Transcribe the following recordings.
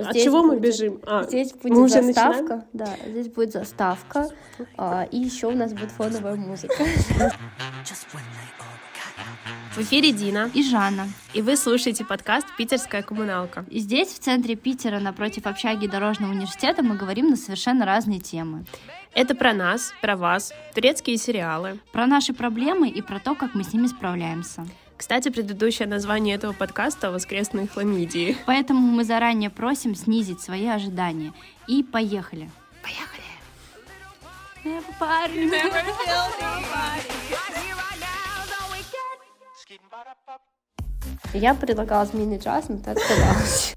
От здесь чего мы будет- бежим? А, Здесь мы будет уже заставка, начинаем? да, здесь будет заставка, а, и еще у нас будет фоновая музыка. В эфире Дина, И Жанна. и вы слушаете подкаст «Питерская коммуналка». И здесь, в центре Питера, напротив общаги Дорожного университета, мы говорим на совершенно разные темы. Это про нас, про вас, турецкие сериалы. Про наши проблемы и про то, как мы с ними справляемся. Кстати, предыдущее название этого подкаста «Воскресные хламидии». Поэтому мы заранее просим снизить свои ожидания. И поехали. Поехали! Я предлагала змеиный джаз, но ты отказалась.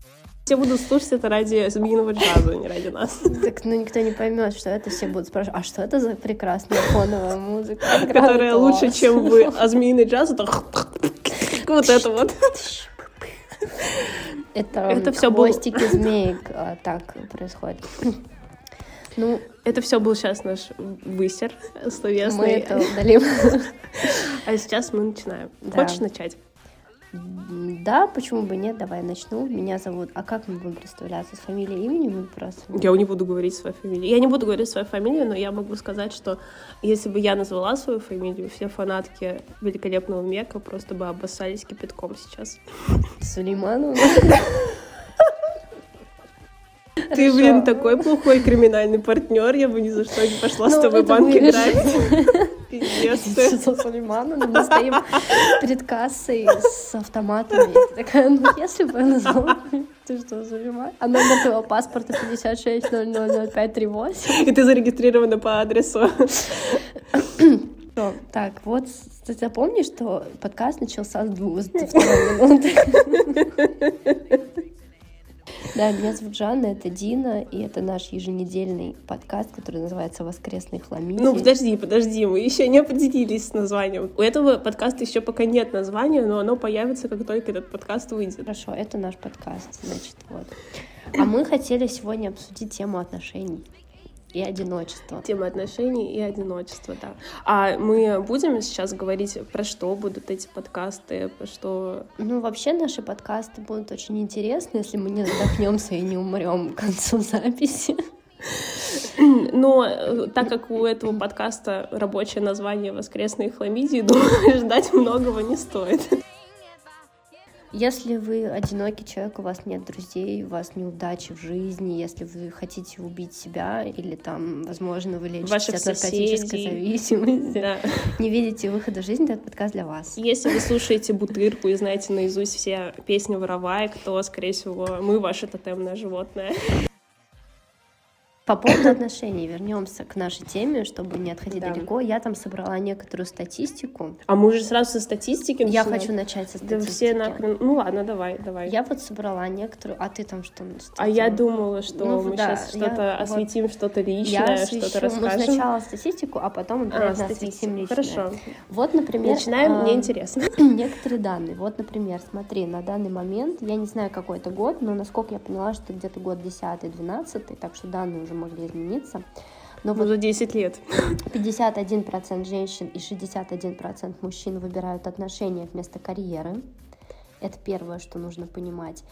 Я буду слушать это ради змеиного джаза, а не ради нас. Так, ну никто не поймет, что это все будут спрашивать, а что это за прекрасная фоновая музыка? Которая лучше, чем вы. А змеиный джаз это вот это вот. Это, Это было- хвостики змеек а, так происходит. Ну, Это все был сейчас наш высер мы словесный. это удалим. А сейчас мы начинаем. Да. Хочешь начать? Да, почему бы нет, давай начну. Меня зовут... А как мы будем представляться? С фамилией, именем или просто? Я не буду говорить свою фамилию. Я не буду говорить свою фамилию, но я могу сказать, что если бы я назвала свою фамилию, все фанатки великолепного Мека просто бы обоссались кипятком сейчас. Сулейманова? Ты, блин, такой плохой криминальный партнер, я бы ни за что не пошла с Ну, тобой банк играть. Пиздец Сулейманова? Мы стоим перед кассой с автоматами. Такая, ну, если бы я назвала... Ты что, Сулейман? А номер твоего паспорта 56 000538. И ты зарегистрирована по адресу. Что? Так, вот, ты запомни, что подкаст начался с двух, с второй минуты. Да, меня зовут Жанна, это Дина, и это наш еженедельный подкаст, который называется «Воскресный хламидий». Ну, подожди, подожди, мы еще не определились с названием. У этого подкаста еще пока нет названия, но оно появится, как только этот подкаст выйдет. Хорошо, это наш подкаст, значит, вот. А мы хотели сегодня обсудить тему отношений и одиночества. Тема отношений и одиночества, да. А мы будем сейчас говорить, про что будут эти подкасты, про что... Ну, вообще наши подкасты будут очень интересны, если мы не задохнемся и не умрем к концу записи. Но э, так как у этого подкаста рабочее название «Воскресные хламидии», думаю, ждать многого не стоит. Если вы одинокий человек, у вас нет друзей, у вас неудачи в жизни, если вы хотите убить себя или там, возможно, вы лечитесь Ваших от наркотической зависимости, Да. не видите выхода в жизнь, то этот подкаст для вас. Если вы слушаете «Бутырку» и знаете наизусть все песни «Вороваек», то, скорее всего, мы ваше тотемное животное. По поводу отношений вернемся к нашей теме, чтобы не отходить Да. далеко. Я там собрала некоторую статистику. А мы уже сразу со статистики Я начинаем? хочу начать со Да статистики. все нахрен... Ну ладно, давай, давай. Я вот собрала некоторую, а ты там что? А я думала, что Ну, мы да, сейчас я что-то вот- осветим, что-то я личное, освещу, что-то расскажем. сначала статистику, а потом А, обязательно статистику. осветим личное. Хорошо. Вот, например... Начинаем, а, мне интересно. Некоторые данные. Вот, например, смотри, на данный момент, я не знаю, какой это год, но насколько я поняла, что где-то год 10-12, так что данные уже могли измениться. Но Ну, вот за 10 лет. 51% женщин и 61% мужчин выбирают отношения вместо карьеры. Это первое, что нужно понимать.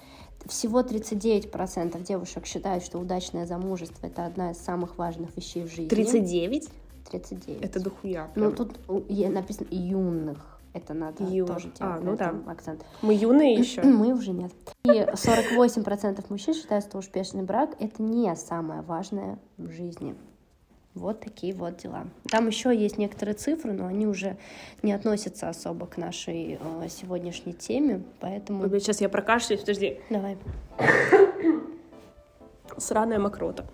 Всего 39% девушек считают, что удачное замужество это одна из самых важных вещей в жизни. 39? 39. Это дохуя. Ну, прям. тут у- е- написано юных. Это надо Юных. тоже делать А, ну да. акцент. Мы юные еще. Мы уже нет. И 48% мужчин считают, что успешный брак — это не самое важное в жизни. Вот такие вот дела. Там еще есть некоторые цифры, но они уже не относятся особо к нашей э, сегодняшней теме, поэтому... Сейчас я прокашляюсь, подожди. Давай. Сраная мокрота.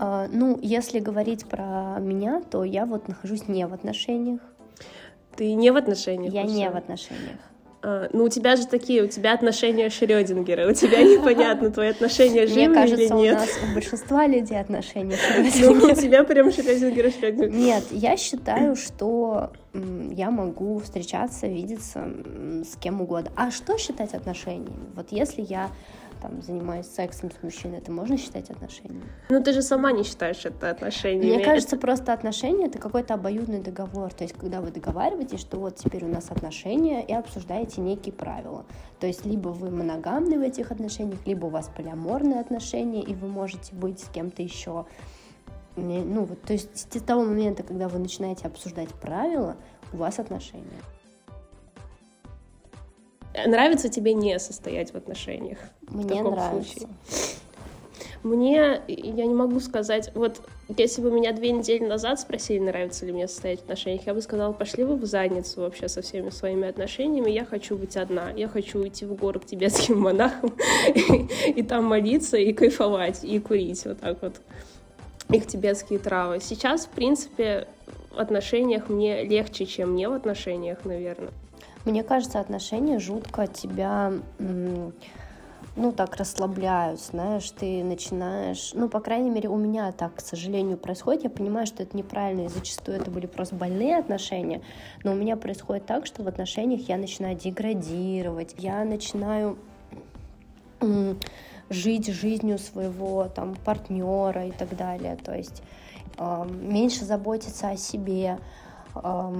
А, ну, если говорить про меня, то я вот нахожусь не в отношениях. Ты не в отношениях? Я уже? не в отношениях. А, ну, у тебя же такие, у тебя отношения Шрёдингера, у тебя непонятно, твои отношения Мне живы или кажется, у нет. нас у большинства людей отношения Ну, у тебя прям Шрёдингер, Шрёдингер. Нет, я считаю, что я могу встречаться, видеться с кем угодно. А что считать отношениями? Вот если я там, занимаюсь сексом с мужчиной, это можно считать отношениями? Ну, ты же сама не считаешь это отношениями. Мне кажется, просто отношения — это какой-то обоюдный договор. То есть, когда вы договариваетесь, что вот теперь у нас отношения, и обсуждаете некие правила. То есть, либо вы моногамны в этих отношениях, либо у вас полиаморные отношения, и вы можете быть с кем-то еще. Ну, вот, то есть, с того момента, когда вы начинаете обсуждать правила, у вас отношения. Нравится тебе не состоять в отношениях? Мне в нравится. Случае? Мне, я не могу сказать, вот если бы меня две недели назад спросили, нравится ли мне состоять в отношениях, я бы сказала, пошли вы в задницу вообще со всеми своими отношениями, я хочу быть одна, я хочу уйти в горы к тибетским монахам и там молиться, и кайфовать, и курить вот так вот их тибетские травы. Сейчас, в принципе, в отношениях мне легче, чем не в отношениях, наверное. Мне кажется, отношения жутко тебя, ну, так расслабляют, знаешь, ты начинаешь, ну, по крайней мере, у меня так, к сожалению, происходит, я понимаю, что это неправильно, и зачастую это были просто больные отношения, но у меня происходит так, что в отношениях я начинаю деградировать, я начинаю жить жизнью своего там партнера и так далее, то есть э, меньше заботиться о себе, э,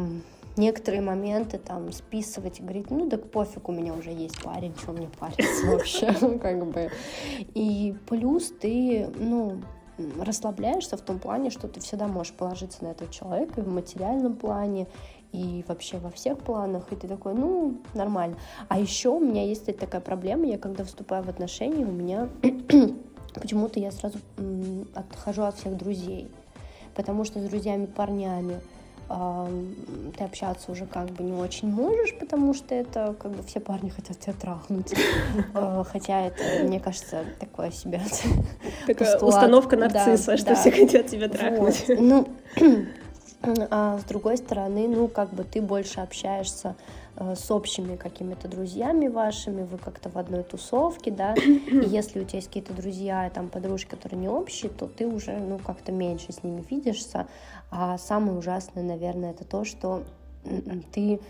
некоторые моменты там списывать и говорить, ну так пофиг, у меня уже есть парень, что мне париться вообще, как бы. И плюс ты, ну, расслабляешься в том плане, что ты всегда можешь положиться на этого человека и в материальном плане, и вообще во всех планах, и ты такой, ну, нормально. А еще у меня есть такая проблема, я когда вступаю в отношения, у меня почему-то я сразу отхожу от всех друзей, потому что с друзьями-парнями ты общаться уже как бы не очень можешь, потому что это как бы все парни хотят тебя трахнуть. А, хотя это, мне кажется, такое себе. Такая установка нарцисса, что все хотят тебя трахнуть. Ну, а с другой стороны, ну, как бы ты больше общаешься Э, с общими какими-то друзьями вашими, вы как-то в одной тусовке, да, и если у тебя есть какие-то друзья, там, подружки, которые не общие, то ты уже, ну, как-то меньше с ними видишься, а самое ужасное, наверное, это то, что ты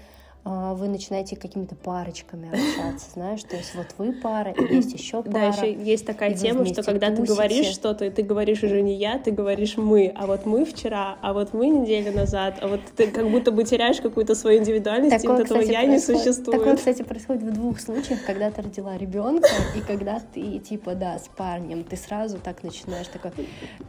вы начинаете какими-то парочками общаться, знаешь, то есть вот вы пара, и есть еще пара. Да, еще есть такая тема, что когда тусите. ты говоришь что-то, ты говоришь уже не я, ты говоришь мы, а вот мы вчера, а вот мы неделю назад, а вот ты как будто бы теряешь какую-то свою индивидуальность, такое, и вот этого кстати, я не существует. Такое, кстати, происходит в двух случаях, когда ты родила ребенка, и когда ты, типа, да, с парнем, ты сразу так начинаешь, такой,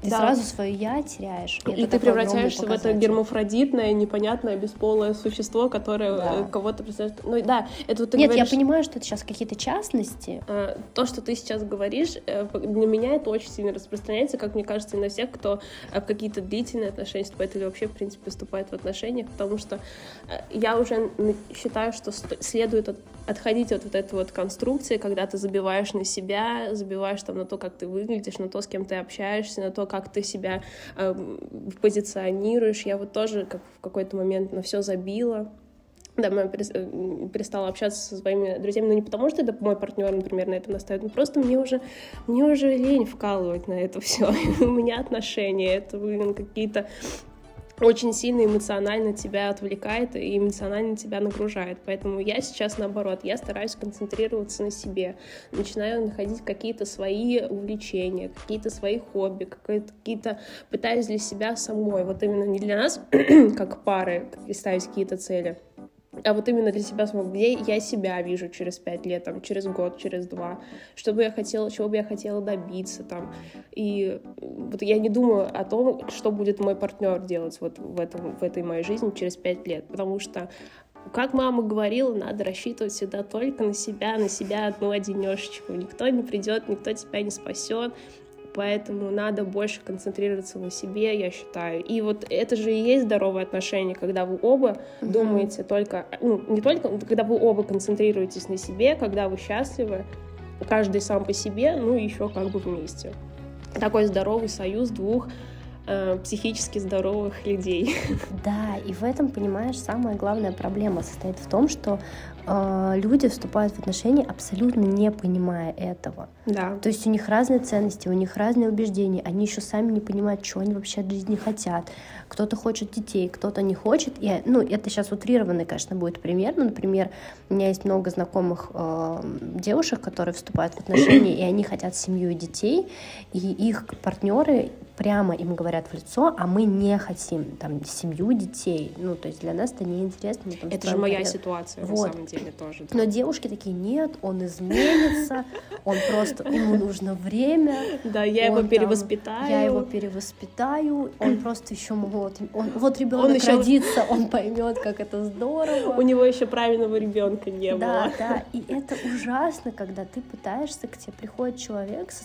ты да. сразу свое я теряешь. И, и ты превращаешься в это гермафродитное, непонятное, бесполое существо, которое да э, кого-то представляешь. Ну да, это вот ты Нет, говоришь... я понимаю, что это сейчас какие-то частности. А, то, что ты сейчас говоришь, э, для меня это очень сильно распространяется, как мне кажется, и на всех, кто э, в какие-то длительные отношения вступает или вообще, в принципе, вступает в отношениях, потому что э, я уже считаю, что следует от, отходить от вот этой вот конструкции, когда ты забиваешь на себя, забиваешь там на то, как ты выглядишь, на то, с кем ты общаешься, на то, как ты себя э, позиционируешь. Я вот тоже как в какой-то момент на все забила, да, я перестала общаться со своими друзьями, но не потому, что это мой партнер, например, на этом настаивает, но просто мне уже, мне уже лень вкалывать на это все. У меня отношения, это, блин, какие-то очень сильно эмоционально тебя отвлекает и эмоционально тебя нагружает. Поэтому я сейчас наоборот, я стараюсь концентрироваться на себе, начинаю находить какие-то свои увлечения, какие-то свои хобби, какие-то пытаюсь для себя самой, вот именно не для нас, как пары, ставить какие-то цели, а вот именно для себя самого, где я себя вижу через пять лет, там, через год, через два, что бы я хотела, чего бы я хотела добиться, там, и вот я не думаю о том, что будет мой партнер делать вот в, этом, в этой моей жизни через пять лет, потому что как мама говорила, надо рассчитывать всегда только на себя, на себя одну одинешечку. Никто не придет, никто тебя не спасет поэтому надо больше концентрироваться на себе, я считаю. И вот это же и есть здоровые отношения, когда вы оба mm-hmm. думаете только, ну, не только, когда вы оба концентрируетесь на себе, когда вы счастливы, каждый сам по себе, ну и еще как бы вместе. Такой здоровый союз двух э, психически здоровых людей. Да, и в этом, понимаешь, самая главная проблема состоит в том, что люди вступают в отношения абсолютно не понимая этого. Да. То есть у них разные ценности, у них разные убеждения, они еще сами не понимают, что они вообще от жизни хотят. Кто-то хочет детей, кто-то не хочет. И, ну, это сейчас утрированный, конечно, будет пример. Ну, например, у меня есть много знакомых э, девушек, которые вступают в отношения, и они хотят семью и детей, и их партнеры прямо им говорят в лицо, а мы не хотим там семью, детей. Ну, то есть для нас это неинтересно. Это же моя ситуация, вот. на самом деле, тоже. Но девушки такие, нет, он изменится, он просто, ему нужно время. Да, я его перевоспитаю. Я его перевоспитаю, он просто еще вот, он, вот ребенок родится, он поймет, как это здорово. У него еще правильного ребенка не было. Да, да, и это ужасно, когда ты пытаешься, к тебе приходит человек со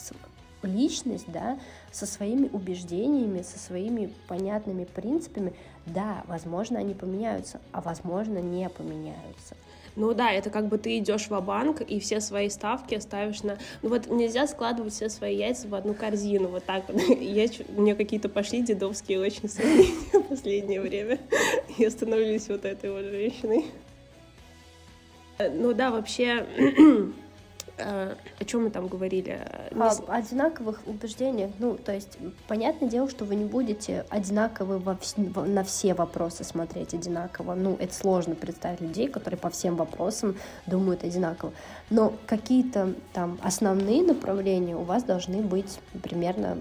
личность, да, со своими убеждениями, со своими понятными принципами, да, возможно, они поменяются, а возможно, не поменяются. Ну да, это как бы ты идешь в банк и все свои ставки ставишь на... Ну вот нельзя складывать все свои яйца в одну корзину, вот так вот. Я, меня какие-то пошли дедовские очень сомнения в последнее время. Я становлюсь вот этой вот женщиной. Ну да, вообще Э, о чем мы там говорили? О одинаковых убеждениях. Ну, то есть, понятное дело, что вы не будете одинаковы во вс- на все вопросы смотреть одинаково. Ну, это сложно представить людей, которые по всем вопросам думают одинаково. Но какие-то там основные направления у вас должны быть примерно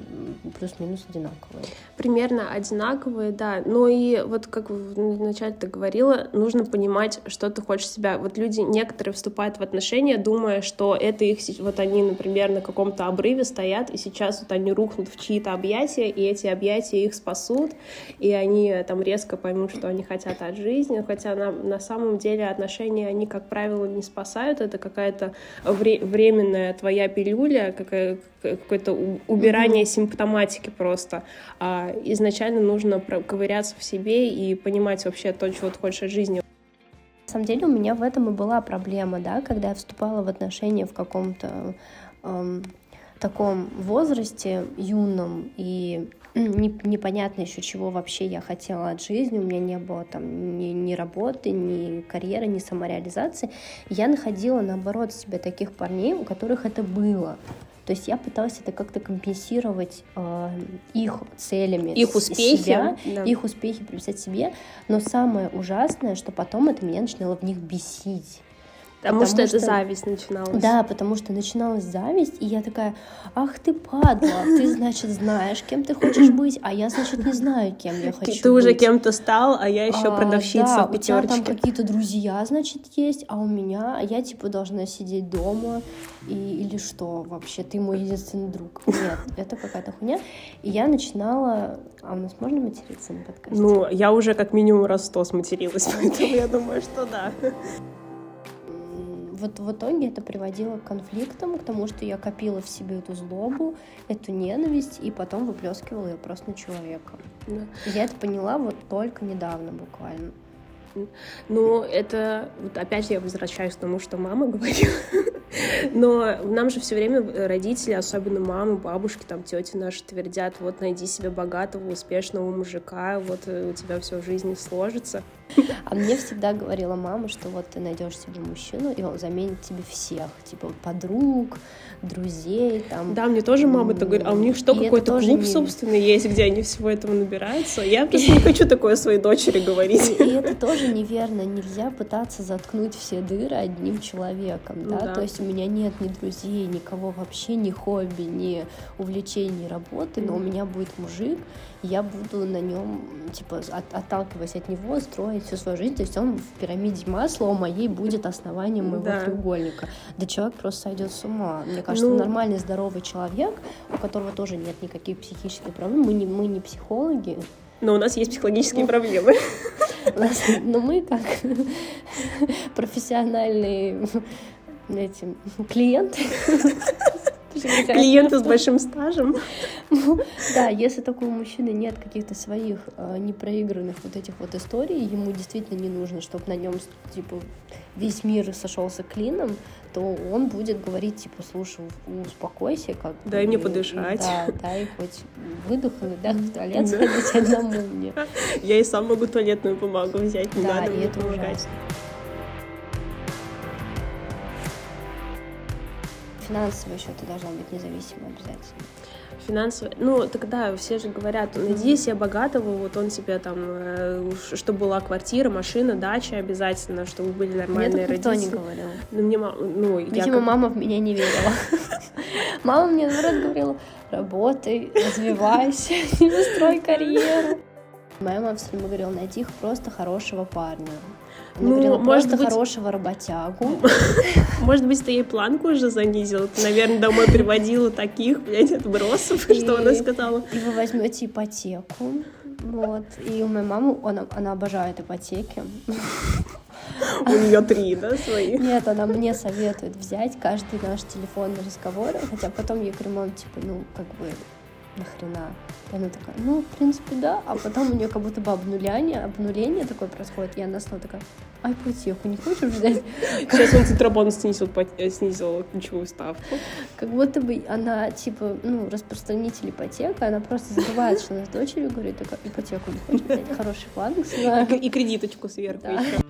плюс-минус одинаковые. Примерно одинаковые, да. Но и вот как вначале ты говорила, нужно понимать, что ты хочешь себя. Вот люди некоторые вступают в отношения, думая, что это их, вот они, например, на каком-то обрыве стоят, и сейчас вот они рухнут в чьи-то объятия, и эти объятия их спасут, и они там резко поймут, что они хотят от жизни, хотя на, на самом деле отношения они, как правило, не спасают, это какая-то вре временная твоя пилюля, какая какое-то убирание mm-hmm. симптоматики просто. А изначально нужно ковыряться в себе и понимать вообще то, чего ты хочешь от жизни. Самом деле у меня в этом и была проблема, да, когда я вступала в отношения в каком-то эм, таком возрасте юном и не, непонятно еще чего вообще я хотела от жизни, у меня не было там ни, ни работы, ни карьеры, ни самореализации. Я находила, наоборот, себе таких парней, у которых это было. То есть я пыталась это как-то компенсировать э, их целями, их успехи, себя, да. их успехи приписать себе. Но самое ужасное, что потом это меня начинало в них бесить. Потому, потому что, что это зависть начиналась. Да, потому что начиналась зависть, и я такая, ах ты падла, ты, значит, знаешь, кем ты хочешь быть, а я, значит, не знаю, кем я хочу Ты уже кем-то стал, а я еще а, продавщица да, в пятерочке. у тебя там какие-то друзья, значит, есть, а у меня, а я, типа, должна сидеть дома, и, или что вообще, ты мой единственный друг. Нет, это какая-то хуйня. И я начинала... А у нас можно материться на подкасте? Ну, я уже как минимум раз сто сматерилась, поэтому я думаю, что да вот в итоге это приводило к конфликтам, к тому, что я копила в себе эту злобу, эту ненависть, и потом выплескивала ее просто на человека. Да. Я это поняла вот только недавно буквально. Ну, это вот опять я возвращаюсь к тому, что мама говорила. Но нам же все время родители, особенно мамы, бабушки, там тети наши твердят, вот найди себе богатого, успешного мужика, вот э, у тебя все в жизни сложится. А мне всегда говорила мама, что вот ты найдешь себе мужчину, и он заменит тебе всех, типа подруг, друзей, там. Да, мне тоже мама это говорит. А у них что, какой-то клуб, собственно, есть, где они всего этого набираются? Я просто не хочу такое своей дочери говорить. И это тоже неверно. Нельзя пытаться заткнуть все дыры одним человеком, да? То есть у меня нет ни друзей, никого вообще, ни хобби, ни увлечений, ни работы, но у меня будет мужик, я буду на нем, типа, от, отталкиваясь от него, строить всю свою жизнь. То есть он в пирамиде масла у моей будет основанием моего да. треугольника. Да человек просто сойдет с ума. Мне кажется, ну... нормальный, здоровый человек, у которого тоже нет никаких психических проблем. Мы не, мы не психологи. Но у нас есть психологические ну, проблемы. Но мы как профессиональные эти, клиенты Клиенты с большим стажем. Ну, да, если такого мужчины нет каких-то своих э, непроигранных вот этих вот историй, ему действительно не нужно, чтобы на нем типа весь мир сошелся клином, то он будет говорить, типа, слушай, успокойся, как Дай мне подышать. Да, дай хоть выдохнуть, да, в туалет сходить одному мне. Я и сам могу туалетную бумагу взять, не надо и это финансово еще ты должна быть независимой обязательно финансово. Ну, тогда все же говорят, найди себе богатого, вот он себе там, э, чтобы была квартира, машина, дача обязательно, чтобы были нормальные мне родители. никто не говорил. Ну, мне, ну, Видимо, я как... мама в меня не верила. Мама мне, наоборот, говорила, работай, развивайся, не строй карьеру. Моя мама все время говорила, найти просто хорошего парня. Она ну, может быть... хорошего работягу. Может быть, ты ей планку уже занизила? Ты, наверное, домой приводила таких, блядь, отбросов, что она сказала. И вы возьмете ипотеку. Вот. И у моей мамы, она, она обожает ипотеки. У нее три, да, свои? Нет, она мне советует взять каждый наш телефонный разговор, хотя потом я говорю, мам, типа, ну, как бы, нахрена? И она такая, ну, в принципе, да. А потом у нее как будто бы обнуление, обнуление такое происходит, и она снова такая, а ипотеку не хочешь взять? Сейчас он Центробанк снизил, э, снизил ключевую ставку. Как будто бы она, типа, ну, распространитель ипотека, она просто забывает, что она с дочерью говорит, такая, ипотеку не хочешь взять, хороший банк. И кредиточку сверху еще.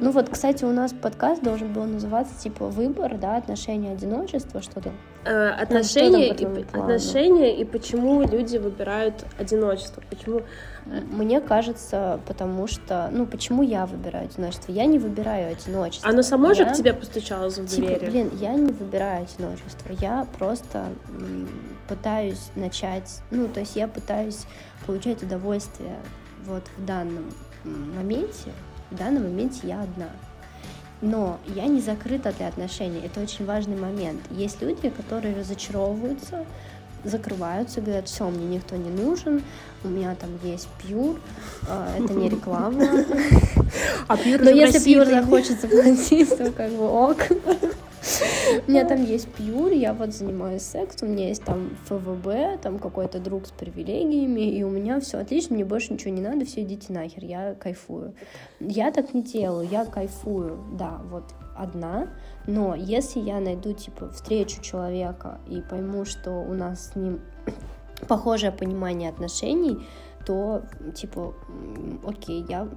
Ну вот, кстати, у нас подкаст должен был называться типа выбор, да, отношения, одиночество, что-то. Э, отношения, и, отношения и почему люди выбирают одиночество, почему? Мне кажется, потому что, ну, почему я выбираю одиночество? Я не выбираю одиночество. Оно само я... же к тебе постучалось в типа, дверь? блин, я не выбираю одиночество, я просто пытаюсь начать, ну, то есть я пытаюсь получать удовольствие вот в данном моменте, в данный момент я одна. Но я не закрыта для отношений. Это очень важный момент. Есть люди, которые разочаровываются, закрываются, говорят, все, мне никто не нужен, у меня там есть пьюр, а, это не реклама. А пьюр Но если пьюр захочет заплатить, то как бы ок. У меня там есть пьюр, я вот занимаюсь сексом, у меня есть там ФВБ, там какой-то друг с привилегиями, и у меня все отлично, мне больше ничего не надо, все идите нахер, я кайфую. Я так не делаю, я кайфую, да, вот одна, но если я найду, типа, встречу человека и пойму, что у нас с ним похожее понимание отношений, то, типа, окей, я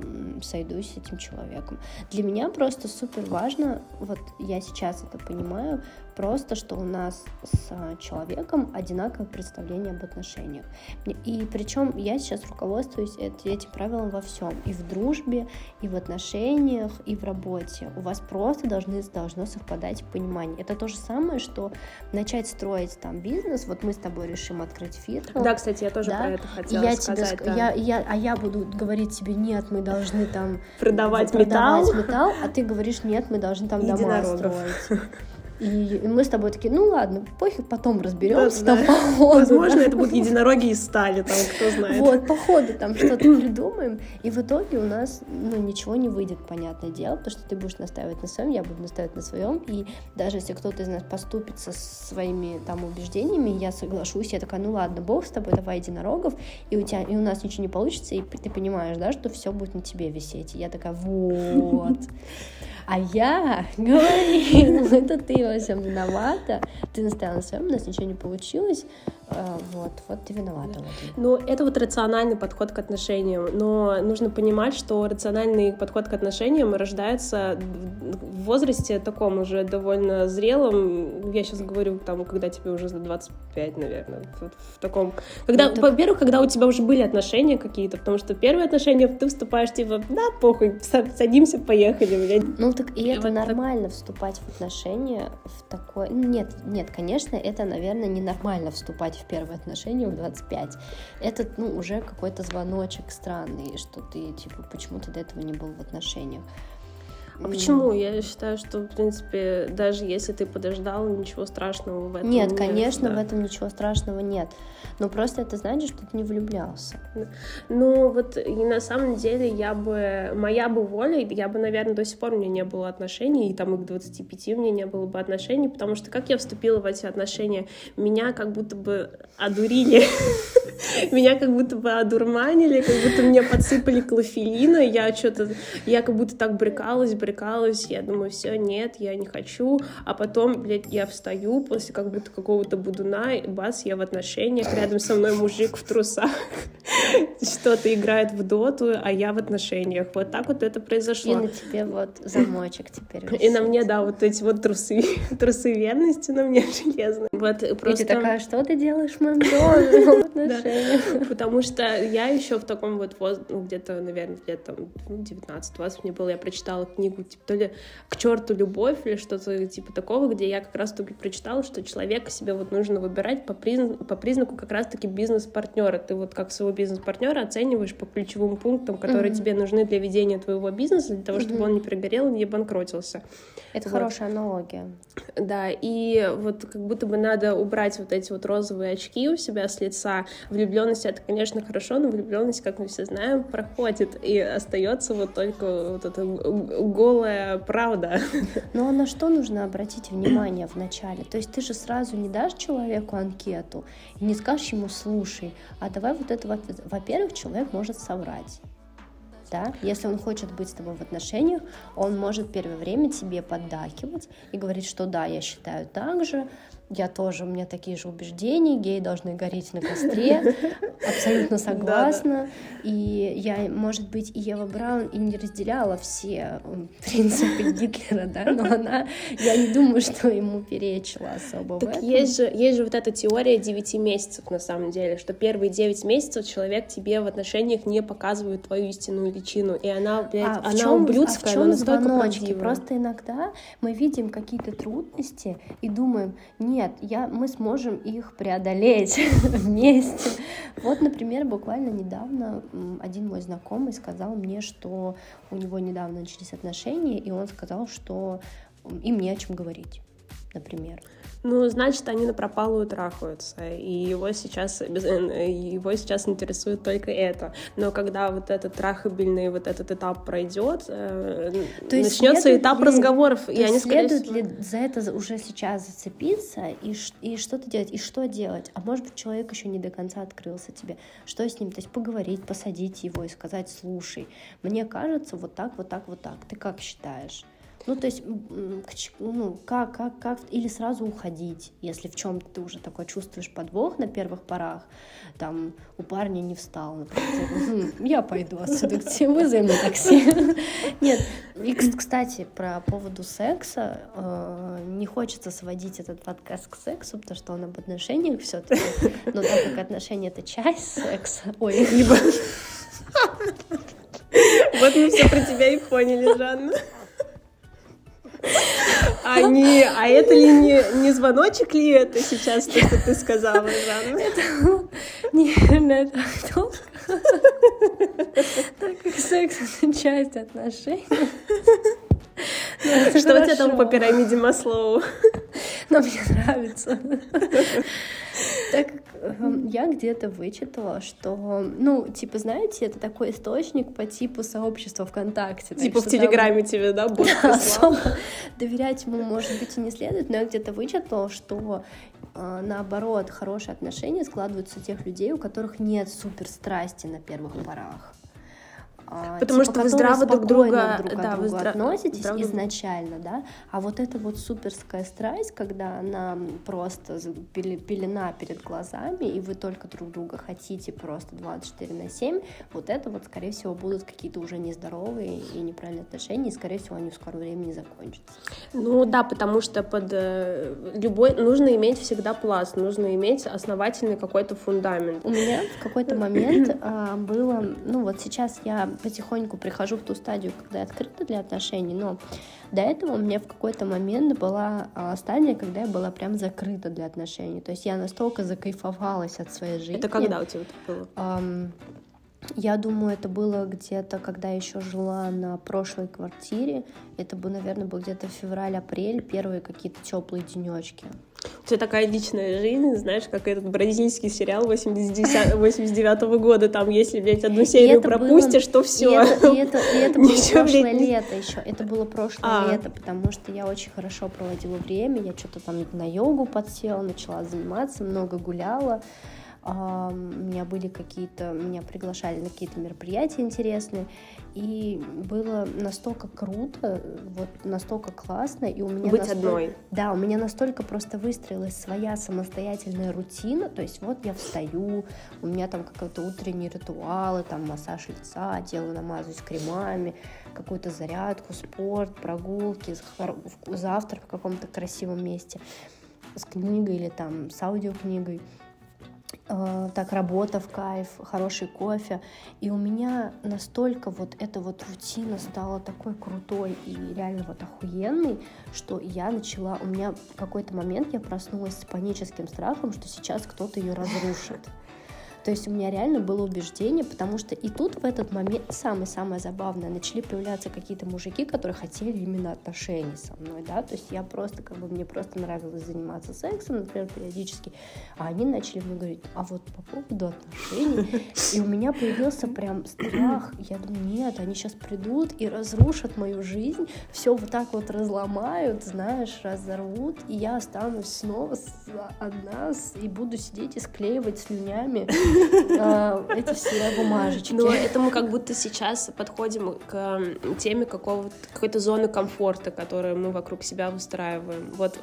сойдусь с этим человеком. Для меня просто супер важно, вот я сейчас это понимаю, просто, что у нас с человеком одинаковое представление об отношениях. И причем я сейчас руководствуюсь этим правилом во всем. И в дружбе, и в отношениях, и в работе. У вас просто должны, должно совпадать понимание. Это то же самое, что начать строить там бизнес. Вот мы с тобой решим открыть фирму. Да, кстати, я тоже да? про это хотела я сказать. Тебе, да. я, я, а я буду говорить тебе, нет, мы должны там продавать, продавать металл. металл, а ты говоришь, нет, мы должны там дома строить. И мы с тобой такие, ну ладно, пофиг, потом разберемся. Да, там, да. по ходу, Возможно, да? это будут единороги из стали, там, кто знает. Вот, по ходу там что-то придумаем, и в итоге у нас ну, ничего не выйдет, понятное дело, потому что ты будешь настаивать на своем, я буду настаивать на своем, и даже если кто-то из нас поступится своими там убеждениями, я соглашусь, я такая, ну ладно, бог с тобой, давай единорогов, и у тебя, и у нас ничего не получится, и ты понимаешь, да, что все будет на тебе висеть. И я такая, вот. А я говорила, это ты во всем виновата, ты настояла на своем, у нас ничего не получилось, вот, вот ты виновата. Вот. Ну, это вот рациональный подход к отношениям, но нужно понимать, что рациональный подход к отношениям рождается в возрасте таком уже довольно зрелом, я сейчас говорю, там, когда тебе уже 25, наверное, вот в таком, когда, ну, во-первых, когда у тебя уже были отношения какие-то, потому что первые отношения ты вступаешь, типа, да, похуй, садимся, поехали, блядь. Ну, так и это вот нормально так... вступать в отношения в такое, нет, нет, конечно, это, наверное, ненормально вступать в первые отношения в 25. Это, ну, уже какой-то звоночек странный, что ты, типа, почему ты до этого не был в отношениях. А почему? Я считаю, что, в принципе, даже если ты подождал, ничего страшного в этом нет. Нет, конечно, да. в этом ничего страшного нет. Но просто это значит, что ты не влюблялся. Ну, вот и на самом деле я бы... Моя бы воля, я бы, наверное, до сих пор у меня не было отношений, и там и к 25 у меня не было бы отношений, потому что как я вступила в эти отношения, меня как будто бы одурили. Меня как будто бы одурманили, как будто мне подсыпали клофелина, я что-то... Я как будто так брекалась, брекалась брыкалась, я думаю, все, нет, я не хочу, а потом, блядь, я встаю после как будто какого-то будуна, и бас, я в отношениях, рядом со мной мужик в трусах, что-то играет в доту, а я в отношениях. Вот так вот это произошло. И на тебе вот замочек теперь. И на мне, да, вот эти вот трусы, трусы верности на мне железные. Вот просто... И ты такая, что ты делаешь в моем доме? Потому что я еще в таком вот возрасте, ну, где-то, наверное, где-то 19-20 мне было, я прочитала книгу, типа, то ли «К черту любовь» или что-то типа такого, где я как раз-таки прочитала, что человека себе вот нужно выбирать по, признаку, по признаку как раз-таки бизнес-партнера. Ты вот как своего бизнес-партнера оцениваешь по ключевым пунктам, которые mm-hmm. тебе нужны для ведения твоего бизнеса, для того, чтобы mm-hmm. он не перегорел и не банкротился. Это вот. хорошая аналогия. Да, и вот как будто бы надо убрать вот эти вот розовые очки у себя с лица. Влюбленность это, конечно, хорошо, но влюбленность, как мы все знаем, проходит, и остается вот только вот эта голая правда. А на что нужно обратить внимание в начале? То есть ты же сразу не дашь человеку анкету и не скажешь ему, слушай, а давай вот это, во-первых, человек может соврать да, если он хочет быть с тобой в отношениях, он может первое время тебе поддакивать и говорить, что да, я считаю так же, я тоже, у меня такие же убеждения, геи должны гореть на костре, абсолютно согласна. И я, может быть, и Ева Браун и не разделяла все принципы Гитлера, да, но она, я не думаю, что ему перечила особо так Есть же, есть же вот эта теория 9 месяцев, на самом деле, что первые 9 месяцев человек тебе в отношениях не показывает твою истинную личину, и она, блядь, а она чем, ублюдская, а настолько правдивая. Просто иногда мы видим какие-то трудности и думаем, нет, нет, я, мы сможем их преодолеть вместе. Вот, например, буквально недавно один мой знакомый сказал мне, что у него недавно начались отношения, и он сказал, что им не о чем говорить, например ну, значит, они на пропалую трахаются, и его сейчас, э, его сейчас интересует только это. Но когда вот этот трахабельный вот этот этап пройдет, э, то начнется этап ли, разговоров, то и они следует всего... ли за это уже сейчас зацепиться и, и что-то делать, и что делать? А может быть, человек еще не до конца открылся тебе. Что с ним? То есть поговорить, посадить его и сказать, слушай, мне кажется, вот так, вот так, вот так. Ты как считаешь? Ну, то есть, ну, как, как, как, или сразу уходить, если в чем-то ты уже такой чувствуешь подвох на первых порах, там, у парня не встал, например, я пойду отсюда, вызови мне такси. Нет, и, кстати, про поводу секса, э, не хочется сводить этот подкаст к сексу, потому что он об отношениях все-таки, но так как отношения — это часть секса, ой, либо... Вот мы все про тебя и поняли, Жанна. А, не, а это ли не, не звоночек ли это сейчас, то, что ты сказала, Жанна? Это, наверное, это актовка. Так как секс — это часть отношений. Ну, что у тебя там по пирамиде Маслоу? Но мне нравится. Так Эм, я где-то вычитала, что, ну, типа, знаете, это такой источник по типу сообщества ВКонтакте. Типа в Телеграме тебе, да, да, особо доверять ему, может быть, и не следует, но я где-то вычитала, что э, наоборот, хорошие отношения складываются у тех людей, у которых нет супер страсти на первых порах. А, Потому типа, что вы здраво друг друга, друг да, вы здра... относитесь здраво... изначально, да, а вот эта вот суперская страсть, когда она просто пелена перед глазами, и вы только друг друга хотите просто 24 на 7, вот это вот, скорее всего, будут какие-то уже нездоровые и неправильные отношения, и, скорее всего, они в скором времени закончатся. Ну да, потому что под э, любой нужно иметь всегда пласт, нужно иметь основательный какой-то фундамент. У меня в какой-то момент а, было, ну вот сейчас я потихоньку прихожу в ту стадию, когда я открыта для отношений, но до этого у меня в какой-то момент была а, стадия, когда я была прям закрыта для отношений. То есть я настолько закайфовалась от своей жизни. Это когда у тебя это было? Эм, я думаю, это было где-то, когда я еще жила на прошлой квартире. Это бы, наверное, был где-то февраль-апрель, первые какие-то теплые денечки. У тебя такая личная жизнь, знаешь, как этот бразильский сериал 80, 89 -го года, там, если, блядь, одну серию пропустишь, было... то все. И это, и это, и это было прошлое блядь... лето еще, это было прошлое а. лето, потому что я очень хорошо проводила время, я что-то там на йогу подсела, начала заниматься, много гуляла, у меня были какие-то, меня приглашали на какие-то мероприятия интересные, и было настолько круто, вот настолько классно, и у меня быть настолько, одной. Да, у меня настолько просто выстроилась своя самостоятельная рутина, то есть вот я встаю, у меня там какие-то утренние ритуалы, там массаж лица, тело намазываюсь кремами, какую-то зарядку, спорт, прогулки, завтрак в каком-то красивом месте с книгой или там с аудиокнигой. Э, так работа в кайф, хороший кофе. И у меня настолько вот эта вот рутина стала такой крутой и реально вот охуенной, что я начала, у меня в какой-то момент я проснулась с паническим страхом, что сейчас кто-то ее разрушит. То есть у меня реально было убеждение, потому что и тут в этот момент самое-самое забавное, начали появляться какие-то мужики, которые хотели именно отношений со мной, да, то есть я просто, как бы, мне просто нравилось заниматься сексом, например, периодически, а они начали мне говорить, а вот по поводу отношений, и у меня появился прям страх, я думаю, нет, они сейчас придут и разрушат мою жизнь, все вот так вот разломают, знаешь, разорвут, и я останусь снова одна и буду сидеть и склеивать слюнями эти все бумажечки. Но это мы как будто сейчас подходим к теме какой-то зоны комфорта, которую мы вокруг себя выстраиваем. Вот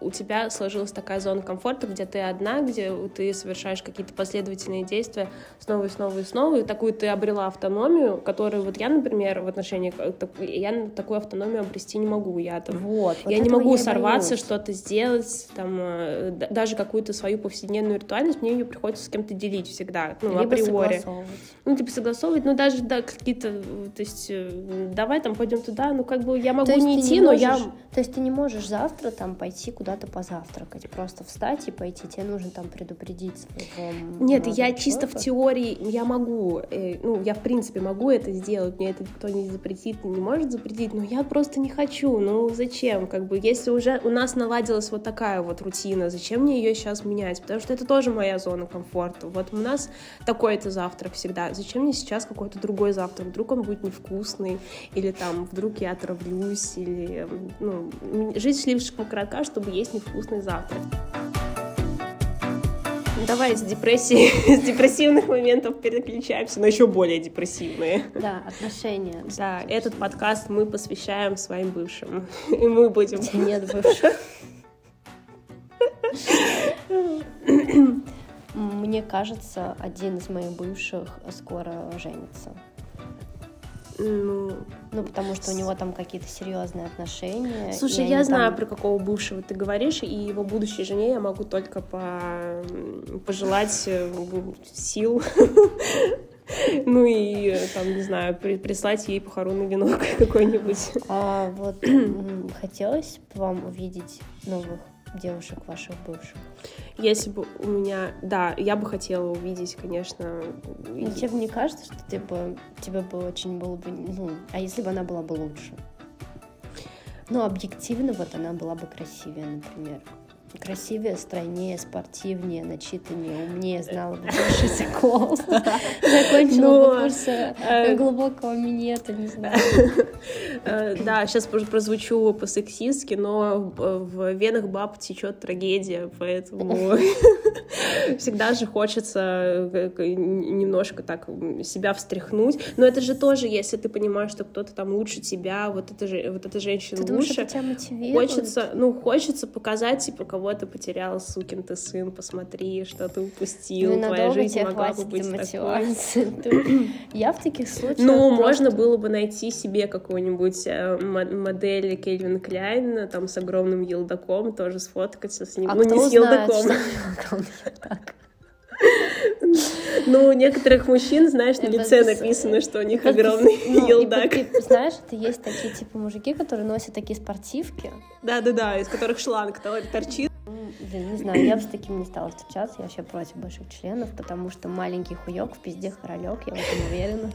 у тебя сложилась такая зона комфорта, где ты одна, где ты совершаешь какие-то последовательные действия снова и снова и снова, и такую ты обрела автономию, которую вот я, например, в отношении я такую автономию обрести не могу. Я там, вот, я не могу сорваться, что-то сделать, там э, даже какую-то свою повседневную ритуальность, мне ее приходится с кем-то делить всегда, ну, Либо априори. Ну, типа согласовывать, ну, даже, да, какие-то, то есть, э, давай там пойдем туда, ну, как бы я могу не идти, не но можешь, я... То есть ты не можешь завтра там пойти куда-то позавтракать, просто встать и пойти, тебе нужно там предупредить своего Нет, я человека. чисто в теории, я могу, э, ну, я в принципе могу это сделать, мне это никто не запретит, не может запретить, но я просто не хочу, ну, зачем, как бы, если уже у нас наладилась вот такая вот рутина, зачем мне ее сейчас менять, потому что это тоже моя зона комфорта, вот нас такой-то завтрак всегда. Зачем мне сейчас какой-то другой завтрак? Вдруг он будет невкусный, или там вдруг я отравлюсь, или ну, жизнь слишком коротка, чтобы есть невкусный завтрак. Давай с депрессии, с депрессивных моментов переключаемся на еще более депрессивные. Да, отношения. Да, этот подкаст мы посвящаем своим бывшим. И мы будем... Нет бывших. Мне кажется, один из моих бывших скоро женится. Ну, ну, потому что у него там какие-то серьезные отношения. Слушай, я знаю, там... про какого бывшего ты говоришь, и его будущей жене я могу только по... пожелать э, сил. Ну и, там, не знаю, прислать ей похоронный венок какой-нибудь. А вот хотелось бы вам увидеть новых девушек ваших бывших? Если бы у меня... Да, я бы хотела увидеть, конечно... Но тебе не кажется, что ты бы... тебе бы очень было бы... Ну, а если бы она была бы лучше? Ну, объективно вот она была бы красивее, например красивее, стройнее, спортивнее, начитаннее, умнее, знала бы больше языков. Закончила бы курс э, глубокого минета, не знаю. Э, да, сейчас прозвучу по-сексистски, но в венах баб течет трагедия, поэтому всегда же хочется э, немножко так себя встряхнуть. Но это же тоже, если ты понимаешь, что кто-то там лучше тебя, вот эта вот эта женщина лучше. Хочется, ну, хочется показать, типа, кого кого ты потерял, сукин ты сын, посмотри, что ты упустил, ну, твоя жизнь могла бы быть такой. Я в таких случаях Ну, можно было бы найти себе какую-нибудь э, модель Кельвин Кляйн, там, с огромным елдаком, тоже сфоткаться с ним. А ну, не с елдаком. Ну, у некоторых мужчин, знаешь, на лице написано, что у них огромный ну, елдак. Знаешь, это есть такие типа мужики, которые носят такие спортивки. Да-да-да, из которых шланг торчит. Блин, не знаю, я бы с таким не стала встречаться, я вообще против больших членов, потому что маленький хуёк в пизде королек, я в этом уверена.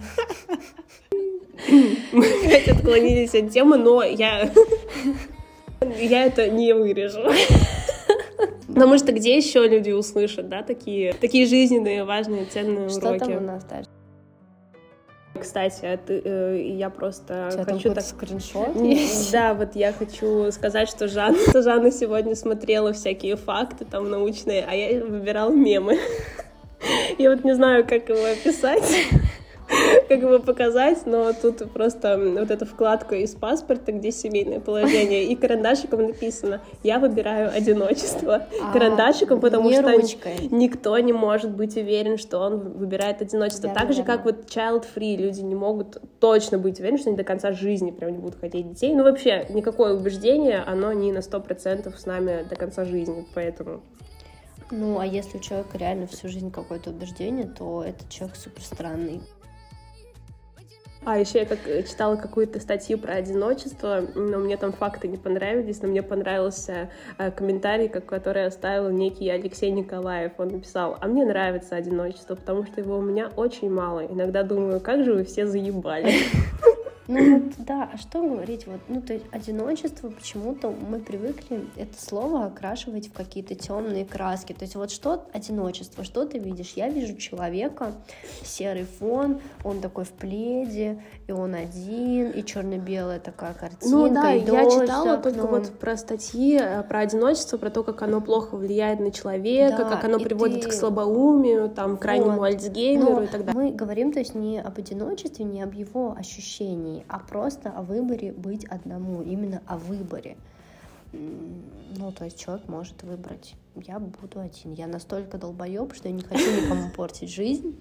Мы опять отклонились от темы, но я... Я это не вырежу. Потому что где еще люди услышат, да, такие, такие жизненные, важные, ценные что уроки? Что там у нас дальше? Кстати, это, э, я просто Тебя хочу так скриншот Да, вот я хочу сказать, что Жанна, сегодня смотрела всякие факты там научные, а я выбирала мемы. Я вот не знаю, как его описать. как его показать, но тут просто вот эта вкладка из паспорта, где семейное положение, и карандашиком написано «Я выбираю одиночество». А, карандашиком, потому что ручкой. никто не может быть уверен, что он выбирает одиночество. так же, как вот child-free, люди не могут точно быть уверены, что они до конца жизни прям не будут хотеть детей. Ну, вообще, никакое убеждение, оно не на сто процентов с нами до конца жизни, поэтому... Ну, а если у человека реально всю жизнь какое-то убеждение, то этот человек супер странный. А еще я как э, читала какую-то статью про одиночество, но мне там факты не понравились, но мне понравился э, комментарий, который оставил некий Алексей Николаев. Он написал, а мне нравится одиночество, потому что его у меня очень мало. Иногда думаю, как же вы все заебали. Ну вот, да, а что говорить? Вот, ну, то есть одиночество почему-то мы привыкли это слово окрашивать в какие-то темные краски. То есть вот что одиночество, что ты видишь? Я вижу человека, серый фон, он такой в пледе, и он один, и черно-белая такая картинка. Ну да, и я читала только вот про статьи, э, про одиночество, про то, как оно плохо влияет на человека, да, как оно приводит ты... к слабоумию, там, крайнему вот. Альцгеймеру Но и так далее. Мы говорим, то есть не об одиночестве, не об его ощущении, решении, а просто о выборе быть одному, именно о выборе. Ну, то есть человек может выбрать, я буду один. Я настолько долбоеб, что я не хочу никому портить жизнь.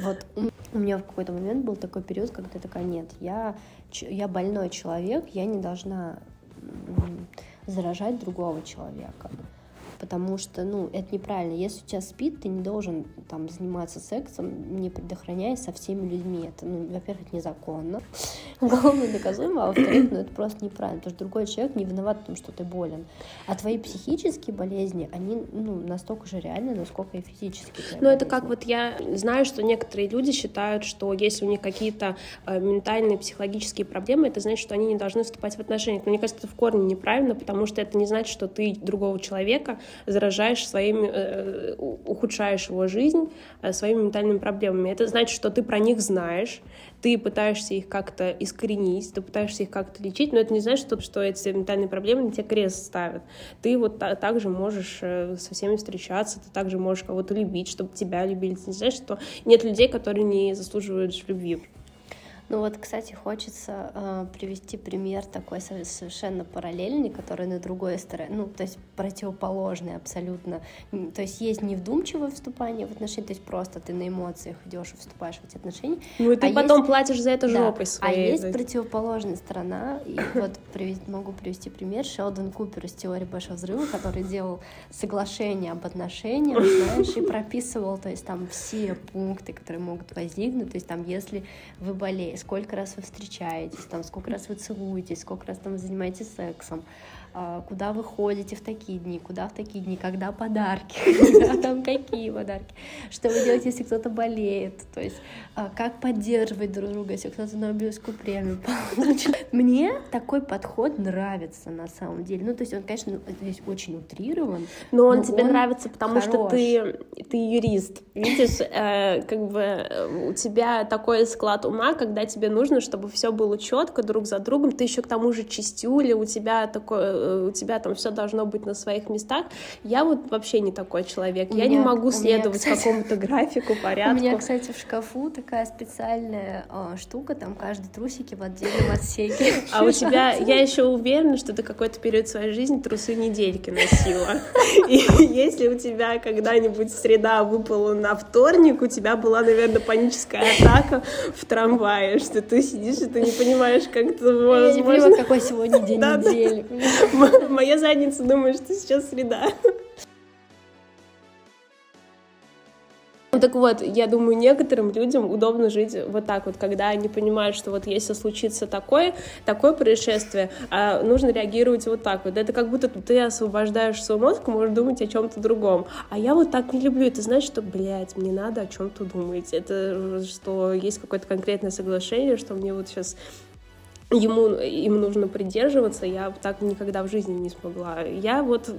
Вот у меня в какой-то момент был такой период, когда я такая, нет, я, я больной человек, я не должна заражать другого человека потому что, ну, это неправильно. Если у тебя спит, ты не должен там заниматься сексом, не предохраняясь со всеми людьми. Это, ну, во-первых, незаконно, уголовно доказуемо, а во-вторых, ну, это просто неправильно, потому что другой человек не виноват в том, что ты болен. А твои психические болезни, они, ну, настолько же реальны, насколько и физические. Ну, это как вот я знаю, что некоторые люди считают, что если у них какие-то э, ментальные, психологические проблемы, это значит, что они не должны вступать в отношения. Но мне кажется, это в корне неправильно, потому что это не значит, что ты другого человека заражаешь своими, э, ухудшаешь его жизнь э, своими ментальными проблемами. Это значит, что ты про них знаешь, ты пытаешься их как-то искоренить, ты пытаешься их как-то лечить, но это не значит, что, эти ментальные проблемы на тебя крест ставят. Ты вот та- также можешь э, со всеми встречаться, ты также можешь кого-то любить, чтобы тебя любили. Ты не знаешь, что нет людей, которые не заслуживают любви. Ну вот, кстати, хочется э, привести пример такой совершенно параллельный, который на другой стороне, ну, то есть противоположный абсолютно. То есть есть невдумчивое вступание в отношения, то есть просто ты на эмоциях идешь и вступаешь в эти отношения. Ну и ты а потом есть... платишь за это жопой да, своей. А есть противоположная сторона, и вот привести, могу привести пример Шелдон Купер из теории Большого взрыва, который делал соглашение об отношениях, знаешь, и прописывал, то есть там все пункты, которые могут возникнуть, то есть там если вы болеете, сколько раз вы встречаетесь, там, сколько раз вы целуетесь, сколько раз там вы занимаетесь сексом, а, куда вы ходите в такие дни, куда в такие дни, когда подарки, когда там какие подарки, что вы делаете, если кто-то болеет, то есть а, как поддерживать друг друга, если кто-то Нобелевскую премию получил. Мне такой подход нравится на самом деле. Ну, то есть он, конечно, здесь очень утрирован. Но он но тебе он нравится, потому хорош. что ты, ты юрист. Видишь, э, как бы э, у тебя такой склад ума, когда тебе нужно, чтобы все было четко друг за другом. Ты еще к тому же чистюля, у тебя такое у тебя там все должно быть на своих местах. Я вот вообще не такой человек. У я меня, не могу следовать меня, какому-то графику, порядку. У меня, кстати, в шкафу такая специальная э, штука, там каждый трусики в отдельном отсеке. А у тебя, я еще уверена, что ты какой-то период своей жизни трусы недельки носила. И если у тебя когда-нибудь среда выпала на вторник, у тебя была, наверное, паническая атака в трамвае, что ты сидишь и ты не понимаешь, как это возможно. Я не понимаю, какой сегодня день недели. Моя задница думает, что сейчас среда. Ну так вот, я думаю, некоторым людям удобно жить вот так вот, когда они понимают, что вот если случится такое, такое происшествие, а нужно реагировать вот так вот. Это как будто ты освобождаешь свой мозг, можешь думать о чем-то другом. А я вот так не люблю. Это значит, что, блядь, мне надо о чем-то думать. Это что есть какое-то конкретное соглашение, что мне вот сейчас ему им нужно придерживаться, я так никогда в жизни не смогла. Я вот,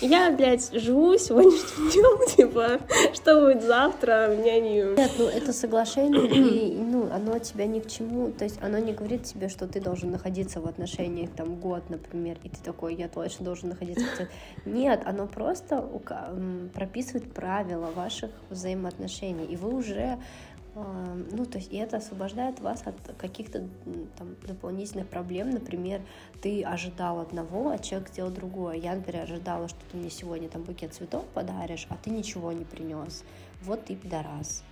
я, блядь, живу сегодняшним днем, типа, что будет завтра, меня не... Нет, ну это соглашение, и, ну, оно тебя ни к чему, то есть оно не говорит тебе, что ты должен находиться в отношениях там год, например, и ты такой, я точно должен находиться Нет, оно просто прописывает правила ваших взаимоотношений, и вы уже ну, то есть это освобождает вас от каких-то там дополнительных проблем. Например, ты ожидал одного, а человек сделал другое. Я, например, ожидала, что ты мне сегодня там букет цветов подаришь, а ты ничего не принес. Вот ты пидорас.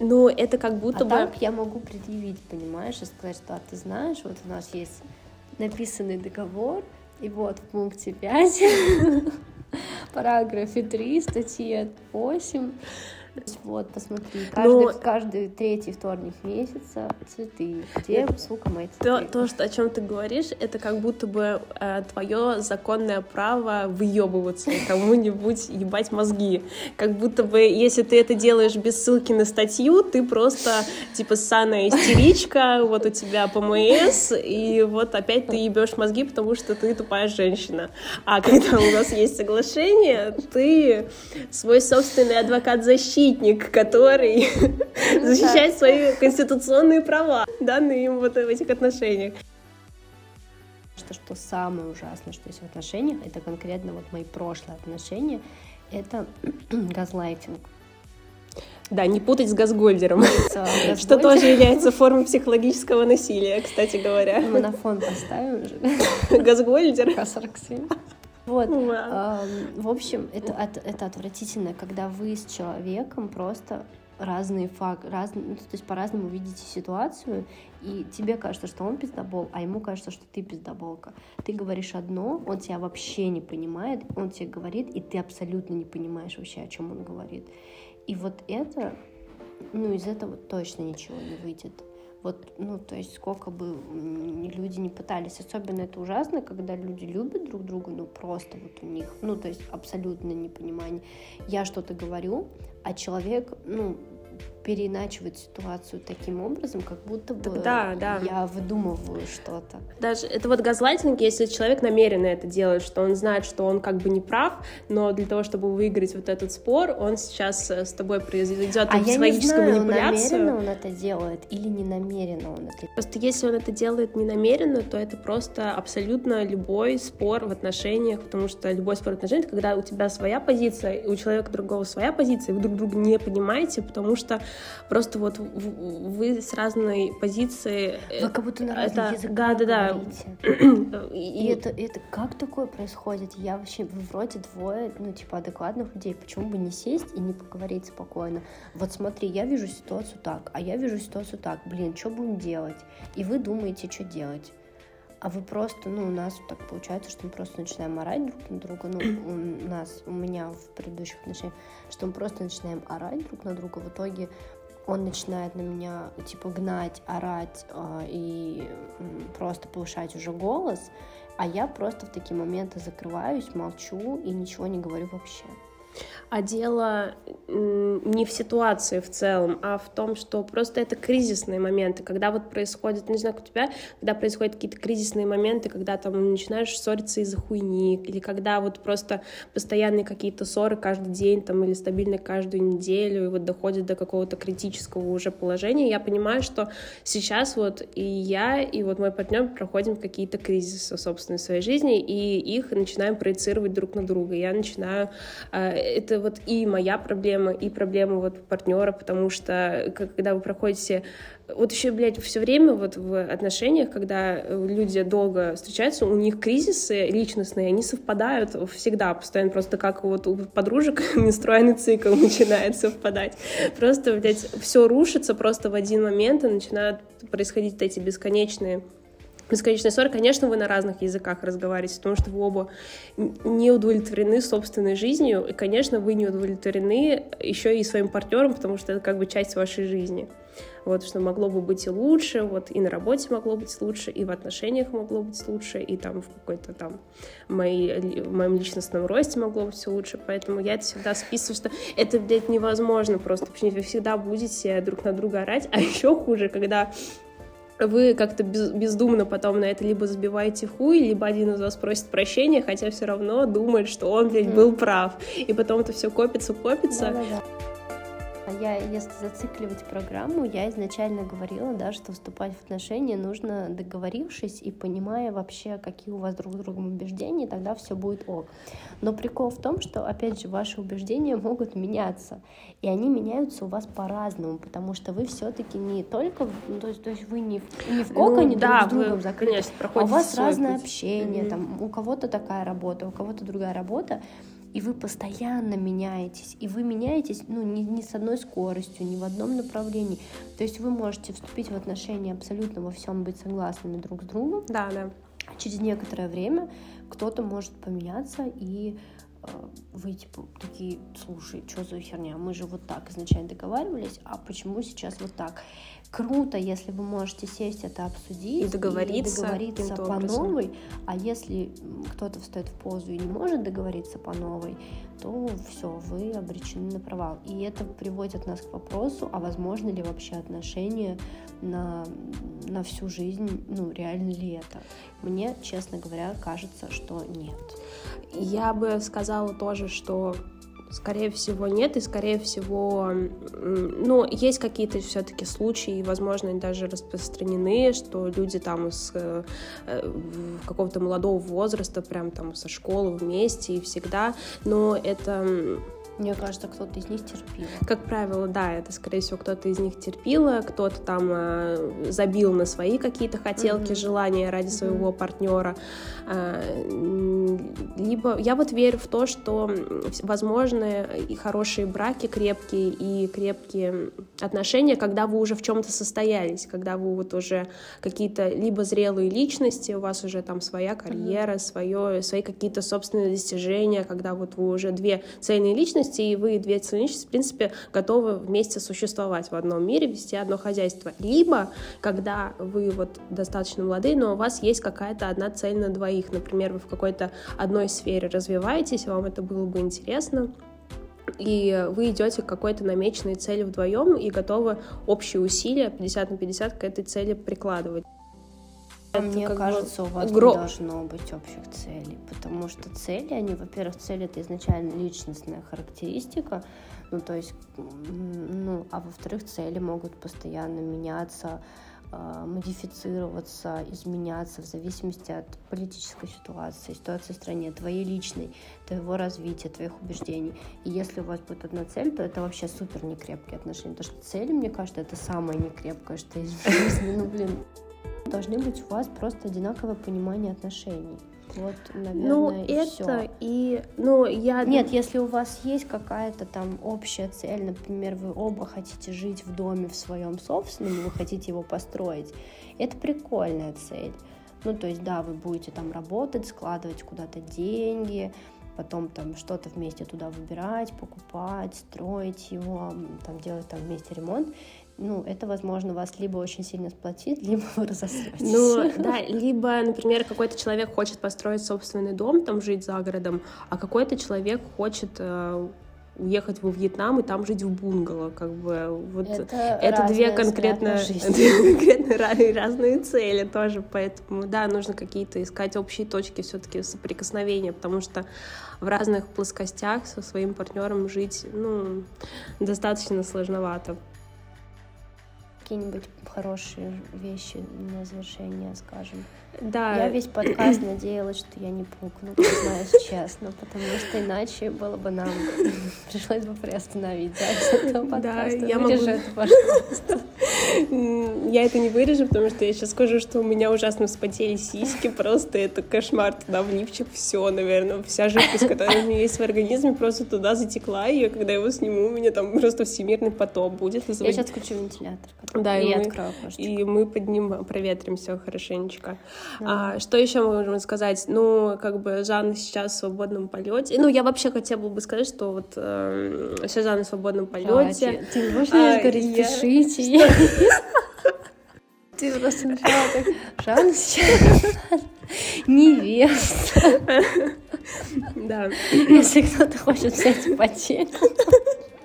Ну, это как будто а бы... так я могу предъявить, понимаешь, и сказать, что а ты знаешь, вот у нас есть написанный договор, и вот в пункте 5, параграфе 3, статье 8, вот, посмотри, каждый, Но... каждый третий вторник месяца цветы. Где, сука, мои цветы? То, то, что, о чем ты говоришь, это как будто бы э, твое законное право выебываться кому-нибудь ебать мозги. Как будто бы, если ты это делаешь без ссылки на статью, ты просто, типа, ссаная истеричка, вот у тебя ПМС, и вот опять ты ебешь мозги, потому что ты тупая женщина. А когда у нас есть соглашение, ты свой собственный адвокат защиты защитник, который защищает свои конституционные права, данные им вот в этих отношениях. Что, что самое ужасное, что есть в отношениях, это конкретно вот мои прошлые отношения, это газлайтинг. Да, не путать с газгольдером, что тоже является формой психологического насилия, кстати говоря. Мы на фон поставим же. Газгольдер. К-47. Вот. Wow. в общем, это, это, это отвратительно, когда вы с человеком просто разные факты, разные, ну, то есть по-разному видите ситуацию, и тебе кажется, что он пиздобол, а ему кажется, что ты пиздоболка. Ты говоришь одно, он тебя вообще не понимает, он тебе говорит, и ты абсолютно не понимаешь вообще, о чем он говорит. И вот это, ну, из этого точно ничего не выйдет. Вот, ну, то есть сколько бы люди не пытались. Особенно это ужасно, когда люди любят друг друга, ну, просто вот у них, ну, то есть абсолютно непонимание. Я что-то говорю, а человек, ну, переиначивать ситуацию таким образом, как будто бы да, да. я выдумываю что-то. Даже это вот газлайтинг, если человек намеренно это делает, что он знает, что он как бы не прав, но для того, чтобы выиграть вот этот спор, он сейчас э, с тобой произведет а психологическую я не знаю, манипуляцию. намеренно он это делает или не намеренно он это Просто если он это делает не намеренно, то это просто абсолютно любой спор в отношениях, потому что любой спор в отношениях, когда у тебя своя позиция, у человека другого своя позиция, вы друг друга не понимаете, потому что просто вот вы с разной позиции. Э, вы как будто на разных это, языках да, да, да. И, и это, это как такое происходит? Я вообще, вы вроде двое, ну, типа, адекватных людей. Почему бы не сесть и не поговорить спокойно? Вот смотри, я вижу ситуацию так, а я вижу ситуацию так. Блин, что будем делать? И вы думаете, что делать а вы просто, ну, у нас так получается, что мы просто начинаем орать друг на друга, ну, у нас, у меня в предыдущих отношениях, что мы просто начинаем орать друг на друга, в итоге он начинает на меня, типа, гнать, орать э, и просто повышать уже голос, а я просто в такие моменты закрываюсь, молчу и ничего не говорю вообще. А дело не в ситуации в целом, а в том, что просто это кризисные моменты, когда вот происходит, не знаю, как у тебя, когда происходят какие-то кризисные моменты, когда там начинаешь ссориться из-за хуйни, или когда вот просто постоянные какие-то ссоры каждый день там или стабильно каждую неделю, и вот доходит до какого-то критического уже положения, я понимаю, что сейчас вот и я, и вот мой партнер проходим какие-то кризисы, собственно, в своей жизни, и их начинаем проецировать друг на друга. Я начинаю э, это вот и моя проблема, и проблема вот партнера, потому что когда вы проходите вот еще, блядь, все время вот в отношениях, когда люди долго встречаются, у них кризисы личностные, они совпадают всегда, постоянно просто как вот у подружек менструальный цикл начинает совпадать. Просто, блядь, все рушится просто в один момент, и начинают происходить эти бесконечные бесконечная ссора, конечно, вы на разных языках разговариваете, потому что вы оба не удовлетворены собственной жизнью, и, конечно, вы не удовлетворены еще и своим партнером, потому что это как бы часть вашей жизни. Вот, что могло бы быть и лучше, вот, и на работе могло быть лучше, и в отношениях могло быть лучше, и там в какой-то там моей, в моем личностном росте могло быть все лучше, поэтому я это всегда списываю, что это, блядь, невозможно просто, потому что вы всегда будете друг на друга орать, а еще хуже, когда вы как-то без, бездумно потом на это либо забиваете хуй, либо один из вас просит прощения, хотя все равно думает, что он, блядь, был прав. И потом это все копится, копится. Да-да-да. Я, если зацикливать программу, я изначально говорила, да, что вступать в отношения нужно договорившись и понимая вообще, какие у вас друг с другом убеждения, тогда все будет ок. Но прикол в том, что, опять же, ваши убеждения могут меняться, и они меняются у вас по-разному, потому что вы все-таки не только, ну, то есть, то есть вы не в, не в коконе ну, да, друг с другом закрыты, а у вас разное путь. общение, mm-hmm. там у кого-то такая работа, у кого-то другая работа, и вы постоянно меняетесь, и вы меняетесь, ну, не, не с одной скоростью, не в одном направлении. То есть вы можете вступить в отношения абсолютно во всем быть согласными друг с другом. Да, да. Через некоторое время кто-то может поменяться и э, вы типа такие, слушай, что за херня, мы же вот так изначально договаривались, а почему сейчас вот так? Круто, если вы можете сесть это обсудить и договориться, и договориться по образом. новой, а если кто-то встает в позу и не может договориться по новой, то все, вы обречены на провал. И это приводит нас к вопросу, а возможно ли вообще отношения на, на всю жизнь, ну, реально ли это? Мне, честно говоря, кажется, что нет. Я бы сказала тоже, что Скорее всего, нет, и скорее всего, ну, есть какие-то все-таки случаи, возможно, даже распространены, что люди там с э, какого-то молодого возраста, прям там со школы вместе и всегда, но это мне кажется, кто-то из них терпил. Как правило, да, это, скорее всего, кто-то из них терпил, кто-то там э, забил на свои какие-то хотелки, mm-hmm. желания ради mm-hmm. своего партнера. Э, либо я вот верю в то, что возможны и хорошие браки крепкие, и крепкие отношения, когда вы уже в чем-то состоялись, когда вы вот уже какие-то либо зрелые личности, у вас уже там своя карьера, mm-hmm. свое, свои какие-то собственные достижения, когда вот вы уже две цельные личности, личности, и вы, две личности, в принципе, готовы вместе существовать в одном мире, вести одно хозяйство. Либо, когда вы вот достаточно молодые, но у вас есть какая-то одна цель на двоих, например, вы в какой-то одной сфере развиваетесь, вам это было бы интересно, и вы идете к какой-то намеченной цели вдвоем и готовы общие усилия 50 на 50 к этой цели прикладывать. Это Мне кажется, бы... у вас Гро... не должно быть общих целей, потому что цели, они, во-первых, цель это изначально личностная характеристика, ну то есть, ну, а во-вторых, цели могут постоянно меняться, э, модифицироваться, изменяться в зависимости от политической ситуации, ситуации в стране, твоей личной, твоего развития, твоих убеждений. И если у вас будет одна цель, то это вообще супер некрепкие отношения. Потому что цели, мне кажется, это самое некрепкое, что есть в жизни. Ну, блин, должны быть у вас просто одинаковое понимание отношений. Вот, наверное, ну, и это всё. и, ну, я... Нет, если у вас есть какая-то там общая цель, например, вы оба хотите жить в доме в своем собственном, вы хотите его построить, это прикольная цель. Ну, то есть, да, вы будете там работать, складывать куда-то деньги, потом там что-то вместе туда выбирать, покупать, строить его, там делать там вместе ремонт ну, это, возможно, вас либо очень сильно сплотит, либо вы. Ну, да, либо, например, какой-то человек хочет построить собственный дом, там жить за городом, а какой-то человек хочет э, уехать во Вьетнам и там жить в бунгало, как бы вот это, это две конкретно, конкретно разные цели тоже, поэтому да, нужно какие-то искать общие точки все-таки соприкосновения, потому что в разных плоскостях со своим партнером жить, ну, достаточно сложновато какие-нибудь хорошие вещи на завершение, скажем. Да. Я весь подкаст надеялась, что я не пукну, признаюсь честно, потому что иначе было бы нам пришлось бы приостановить запись этого подкаста. Да, я могу... это, пожалуйста. Я это не вырежу, потому что я сейчас скажу, что у меня ужасно вспотели сиськи, просто это кошмар туда в лифчик, все, наверное, вся жидкость, которая у меня есть в организме, просто туда затекла, и я, когда его сниму, у меня там просто всемирный потоп будет. Я сейчас включу вентилятор. Да, и, мы, открою и мы поднимем, проветрим все хорошенечко. Да. А, что еще мы можем сказать? Ну, как бы Жанна сейчас в свободном полете. Ну, я вообще хотела бы сказать, что вот э, сейчас Жанна в свободном полете. А, ты можешь а, говорить, я... пишите. Ты просто начала так, Жанна сейчас невеста. Да. Если кто-то хочет взять ипотеку.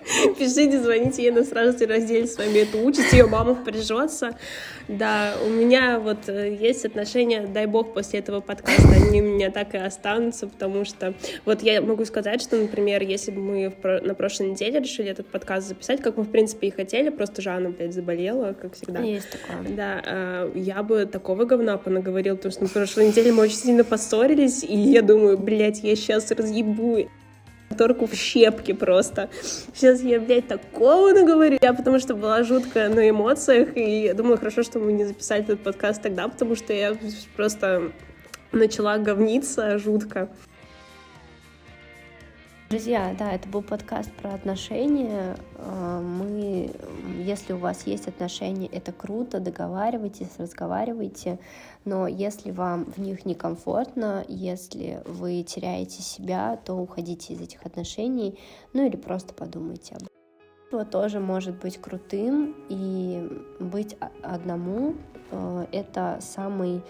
Пишите, звоните ей, она сразу же разделит с вами эту участь, ее мама впряжется. Да, у меня вот э, есть отношения, дай бог, после этого подкаста они у меня так и останутся, потому что вот я могу сказать, что, например, если бы мы на прошлой неделе решили этот подкаст записать, как мы, в принципе, и хотели, просто Жанна, блядь, заболела, как всегда. Есть такое. Да, э, я бы такого говна понаговорила, потому что на прошлой неделе мы очень сильно поссорились, и я думаю, блядь, я сейчас разъебу торку в щепки просто. Сейчас я, блядь, такого наговорю. Я потому что была жутко на эмоциях, и я думаю, хорошо, что мы не записали этот подкаст тогда, потому что я просто начала говниться жутко. Друзья, да, это был подкаст про отношения. А, мы, если у вас есть отношения, это круто, договаривайтесь, разговаривайте. Но если вам в них некомфортно, если вы теряете себя, то уходите из этих отношений, ну или просто подумайте об этом. тоже может быть крутым, и быть одному а, — это самый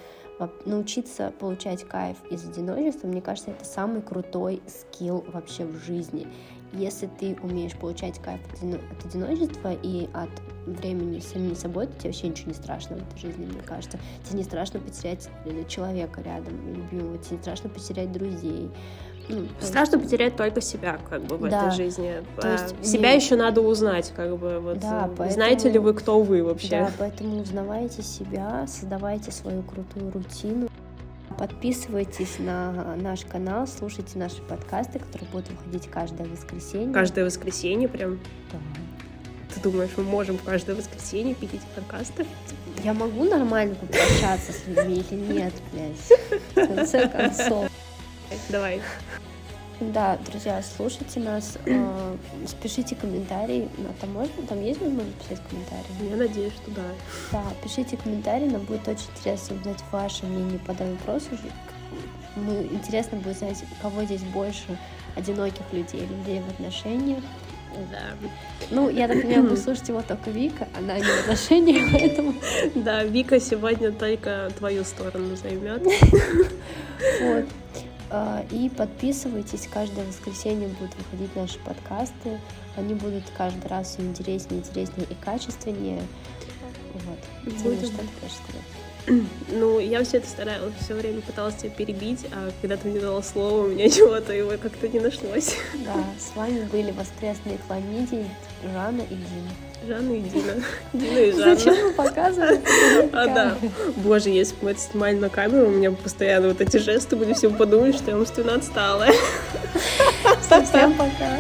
научиться получать кайф из одиночества, мне кажется, это самый крутой скилл вообще в жизни. Если ты умеешь получать кайф от одиночества и от времени с самим собой, то тебе вообще ничего не страшно в этой жизни, мне кажется. Тебе не страшно потерять э, человека рядом, любимого, тебе не страшно потерять друзей. Ну, Страшно есть... потерять только себя, как бы, в да. этой жизни. То есть а, себя не... еще надо узнать, как бы, вот. Да, э, поэтому... Знаете ли вы, кто вы вообще? Да, поэтому узнавайте себя, создавайте свою крутую рутину. Подписывайтесь на наш канал, слушайте наши подкасты, которые будут выходить каждое воскресенье. Каждое воскресенье прям? Да. Ты думаешь, мы можем каждое воскресенье пилить подкасты? Я могу нормально попрощаться с людьми или нет, блядь? В конце концов. Давай. Да, друзья, слушайте нас, э, пишите комментарии. Ну, там можно, там есть возможность писать комментарии? Я надеюсь, что да. Да, пишите комментарии, нам будет очень интересно узнать ваше мнение по данному вопросу. Мы, интересно будет знать, кого здесь больше одиноких людей, людей в отношениях. Да. Ну, я так понимаю, вы слушаете его только Вика, она не в отношениях, поэтому... Да, Вика сегодня только твою сторону займет. Вот. А, и подписывайтесь, каждое воскресенье будут выходить наши подкасты. Они будут каждый раз все интереснее, интереснее и качественнее. Вот. Будет... что ты хочешь сказать? Ну, я все это старалась, все время пыталась тебя перебить, а когда ты мне дала слово, у меня чего-то его как-то не нашлось. Да, с вами были воскресные хламидии Жанна и Дина. Жанна и Дина. Дина и Жанна. Зачем вы показываете? А, да. Боже, если бы мы это снимали на камеру, у меня постоянно вот эти жесты были, все подумали, что я умственно отсталая. Совсем пока.